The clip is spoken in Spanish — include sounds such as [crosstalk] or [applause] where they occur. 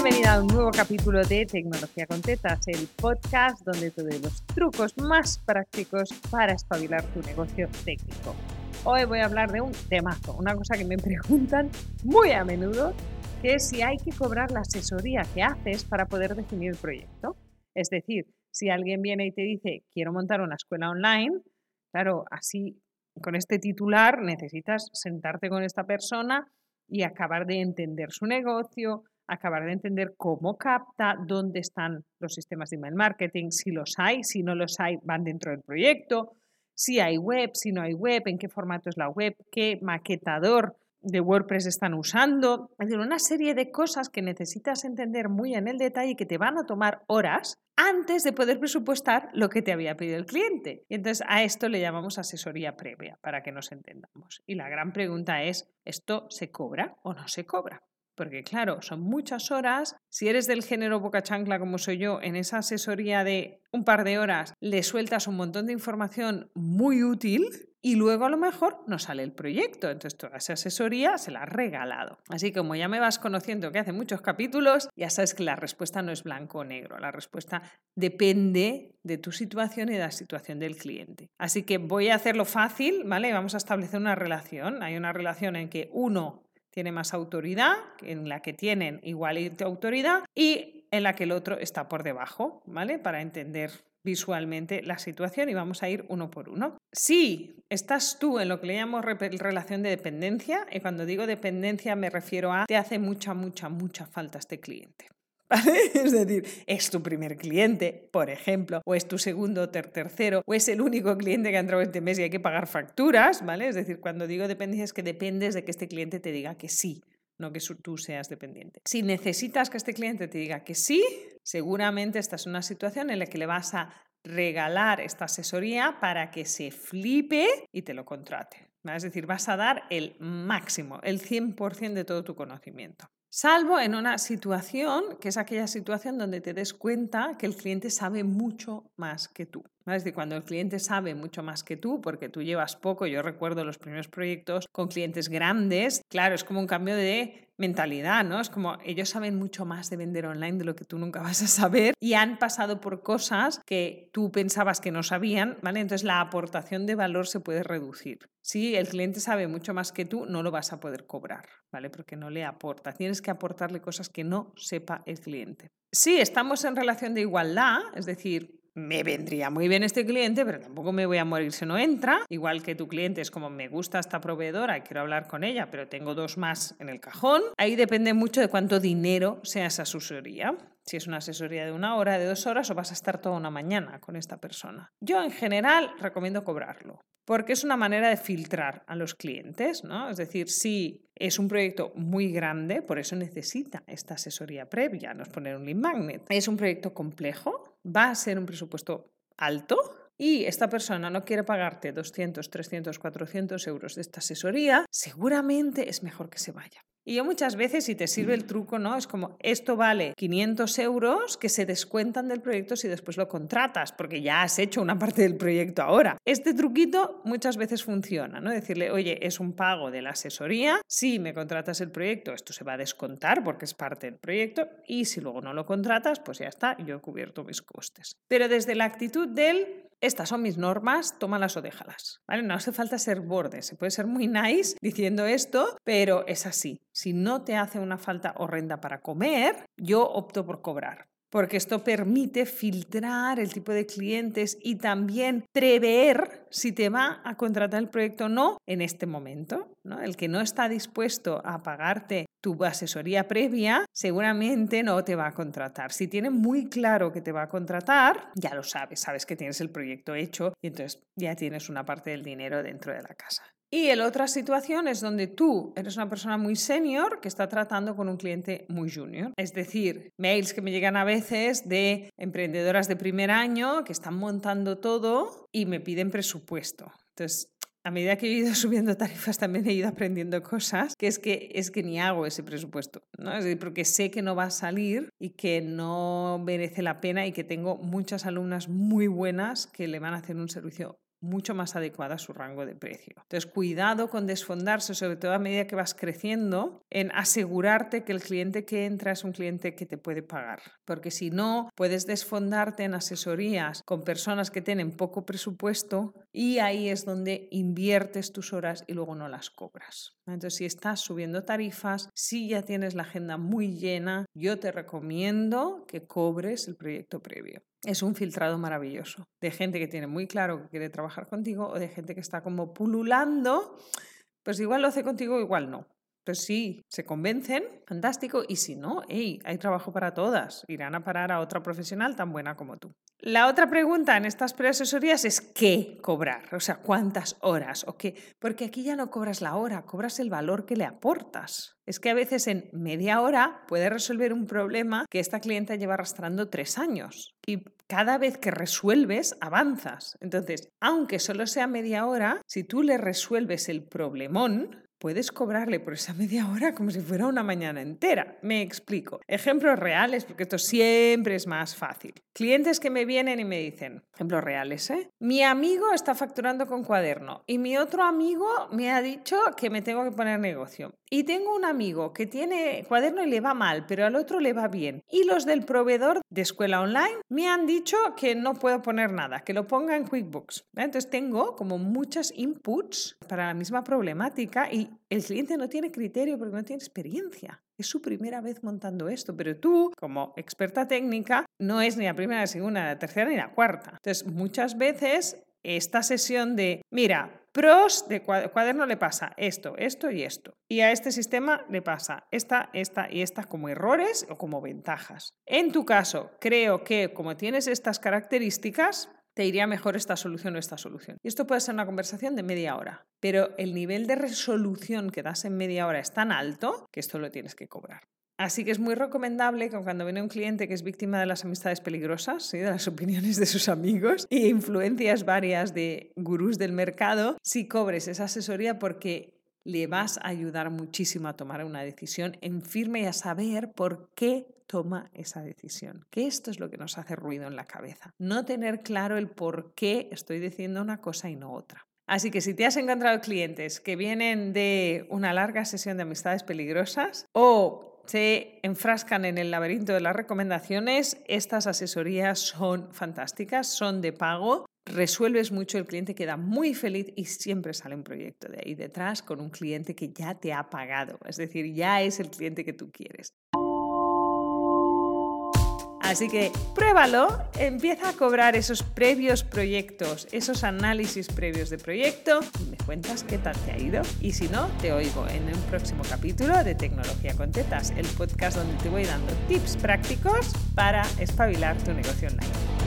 Bienvenida a un nuevo capítulo de Tecnología con Tetas, el podcast donde te doy los trucos más prácticos para espabilar tu negocio técnico. Hoy voy a hablar de un temazo, una cosa que me [laughs] preguntan muy a menudo, que es si hay que cobrar la asesoría que haces para poder definir el proyecto. Es decir, si alguien viene y te dice, quiero montar una escuela online, claro, así con este titular necesitas sentarte con esta persona y acabar de entender su negocio, acabar de entender cómo capta, dónde están los sistemas de email marketing, si los hay, si no los hay, van dentro del proyecto, si hay web, si no hay web, en qué formato es la web, qué maquetador de WordPress están usando. Es decir, una serie de cosas que necesitas entender muy en el detalle que te van a tomar horas antes de poder presupuestar lo que te había pedido el cliente. Y entonces a esto le llamamos asesoría previa, para que nos entendamos. Y la gran pregunta es, ¿esto se cobra o no se cobra? Porque claro, son muchas horas. Si eres del género boca chancla como soy yo, en esa asesoría de un par de horas le sueltas un montón de información muy útil y luego a lo mejor no sale el proyecto. Entonces toda esa asesoría se la has regalado. Así como ya me vas conociendo que hace muchos capítulos, ya sabes que la respuesta no es blanco o negro. La respuesta depende de tu situación y de la situación del cliente. Así que voy a hacerlo fácil, ¿vale? Vamos a establecer una relación. Hay una relación en que uno tiene más autoridad, en la que tienen igual autoridad y en la que el otro está por debajo, ¿vale? Para entender visualmente la situación y vamos a ir uno por uno. Si estás tú en lo que le llamamos relación de dependencia, y cuando digo dependencia me refiero a te hace mucha, mucha, mucha falta este cliente. [laughs] Es decir, es tu primer cliente, por ejemplo, o es tu segundo o tercero, o es el único cliente que ha entrado este mes y hay que pagar facturas, ¿vale? Es decir, cuando digo dependencia es que dependes de que este cliente te diga que sí, no que tú seas dependiente. Si necesitas que este cliente te diga que sí, seguramente esta es una situación en la que le vas a regalar esta asesoría para que se flipe y te lo contrate. Es decir, vas a dar el máximo, el 100% de todo tu conocimiento. Salvo en una situación, que es aquella situación donde te des cuenta que el cliente sabe mucho más que tú. Es decir, cuando el cliente sabe mucho más que tú, porque tú llevas poco, yo recuerdo los primeros proyectos con clientes grandes, claro, es como un cambio de mentalidad, ¿no? Es como ellos saben mucho más de vender online de lo que tú nunca vas a saber y han pasado por cosas que tú pensabas que no sabían, ¿vale? Entonces la aportación de valor se puede reducir. Si el cliente sabe mucho más que tú, no lo vas a poder cobrar, ¿vale? Porque no le aporta. Tienes que aportarle cosas que no sepa el cliente. Si estamos en relación de igualdad, es decir, me vendría muy bien este cliente, pero tampoco me voy a morir si no entra. Igual que tu cliente es como me gusta esta proveedora y quiero hablar con ella, pero tengo dos más en el cajón. Ahí depende mucho de cuánto dinero sea esa asesoría. Si es una asesoría de una hora, de dos horas o vas a estar toda una mañana con esta persona. Yo en general recomiendo cobrarlo porque es una manera de filtrar a los clientes, ¿no? Es decir, si es un proyecto muy grande, por eso necesita esta asesoría previa, no es poner un lead magnet. Es un proyecto complejo, va a ser un presupuesto alto y esta persona no quiere pagarte 200, 300, 400 euros de esta asesoría, seguramente es mejor que se vaya. Y yo muchas veces, si te sirve el truco, ¿no? Es como, esto vale 500 euros que se descuentan del proyecto si después lo contratas, porque ya has hecho una parte del proyecto ahora. Este truquito muchas veces funciona, ¿no? Decirle, oye, es un pago de la asesoría, si me contratas el proyecto, esto se va a descontar porque es parte del proyecto, y si luego no lo contratas, pues ya está, yo he cubierto mis costes. Pero desde la actitud del estas son mis normas, tómalas o déjalas. ¿Vale? No hace falta ser borde, se puede ser muy nice diciendo esto, pero es así. Si no te hace una falta horrenda para comer, yo opto por cobrar porque esto permite filtrar el tipo de clientes y también prever si te va a contratar el proyecto o no en este momento. El que no está dispuesto a pagarte tu asesoría previa, seguramente no te va a contratar. Si tiene muy claro que te va a contratar, ya lo sabes, sabes que tienes el proyecto hecho y entonces ya tienes una parte del dinero dentro de la casa. Y la otra situación es donde tú eres una persona muy senior que está tratando con un cliente muy junior. Es decir, mails que me llegan a veces de emprendedoras de primer año que están montando todo y me piden presupuesto. Entonces, a medida que he ido [laughs] subiendo tarifas también he ido aprendiendo cosas que es que es que ni hago ese presupuesto, ¿no? Es decir, porque sé que no va a salir y que no merece la pena y que tengo muchas alumnas muy buenas que le van a hacer un servicio mucho más adecuada a su rango de precio. Entonces, cuidado con desfondarse, sobre todo a medida que vas creciendo, en asegurarte que el cliente que entra es un cliente que te puede pagar. Porque si no, puedes desfondarte en asesorías con personas que tienen poco presupuesto y ahí es donde inviertes tus horas y luego no las cobras. Entonces, si estás subiendo tarifas, si ya tienes la agenda muy llena, yo te recomiendo que cobres el proyecto previo es un filtrado maravilloso de gente que tiene muy claro que quiere trabajar contigo o de gente que está como pululando, pues igual lo hace contigo, igual no. Pues sí, se convencen, fantástico, y si no, hey, hay trabajo para todas, irán a parar a otra profesional tan buena como tú. La otra pregunta en estas preasesorías es qué cobrar, o sea, cuántas horas o qué, porque aquí ya no cobras la hora, cobras el valor que le aportas. Es que a veces en media hora puede resolver un problema que esta clienta lleva arrastrando tres años y cada vez que resuelves avanzas. Entonces, aunque solo sea media hora, si tú le resuelves el problemón, puedes cobrarle por esa [laughs] media hora como si fuera una mañana entera. Me explico. Ejemplos reales, porque esto siempre es más fácil. Clientes que me vienen y me dicen, ejemplos reales, ¿eh? Mi amigo está facturando con cuaderno y mi otro amigo me ha dicho que me tengo que poner negocio. Y tengo un amigo que tiene cuaderno y le va mal, pero al otro le va bien. Y los del proveedor de escuela online me han dicho que no puedo poner nada, que lo ponga en QuickBooks. Entonces tengo como muchos inputs para la misma problemática y el cliente no tiene criterio porque no tiene experiencia. Es su primera vez montando esto, pero tú, como experta técnica, no es ni la primera, la segunda, la tercera ni la cuarta. Entonces, muchas veces esta sesión de, mira, pros de cuaderno le pasa esto, esto y esto. Y a este sistema le pasa esta, esta y esta como errores o como ventajas. En tu caso, creo que como tienes estas características, te iría mejor esta solución o esta solución. Y esto puede ser una conversación de media hora, pero el nivel de resolución que das en media hora es tan alto que esto lo tienes que cobrar. Así que es muy recomendable que cuando viene un cliente que es víctima de las amistades peligrosas, de las [laughs] opiniones de sus amigos e influencias varias de gurús del mercado, si cobres esa asesoría porque le vas a ayudar muchísimo a tomar una decisión en firme y a saber por qué toma esa decisión. Que esto es lo que nos hace ruido en la cabeza. No tener claro el por qué estoy diciendo una cosa y no otra. Así que si te has encontrado clientes que vienen de una larga sesión de amistades peligrosas o se enfrascan en el laberinto de las recomendaciones, estas asesorías son fantásticas, son de pago resuelves mucho, el cliente queda muy feliz y siempre sale un proyecto de ahí detrás con un cliente que ya te ha pagado, es decir, ya es el cliente que tú quieres. Así que pruébalo, empieza a cobrar esos previos proyectos, esos análisis previos de proyecto y me cuentas qué tal te ha ido. Y si no, te oigo en un próximo capítulo de Tecnología con Tetas, el podcast donde te voy dando tips prácticos para espabilar tu negocio online.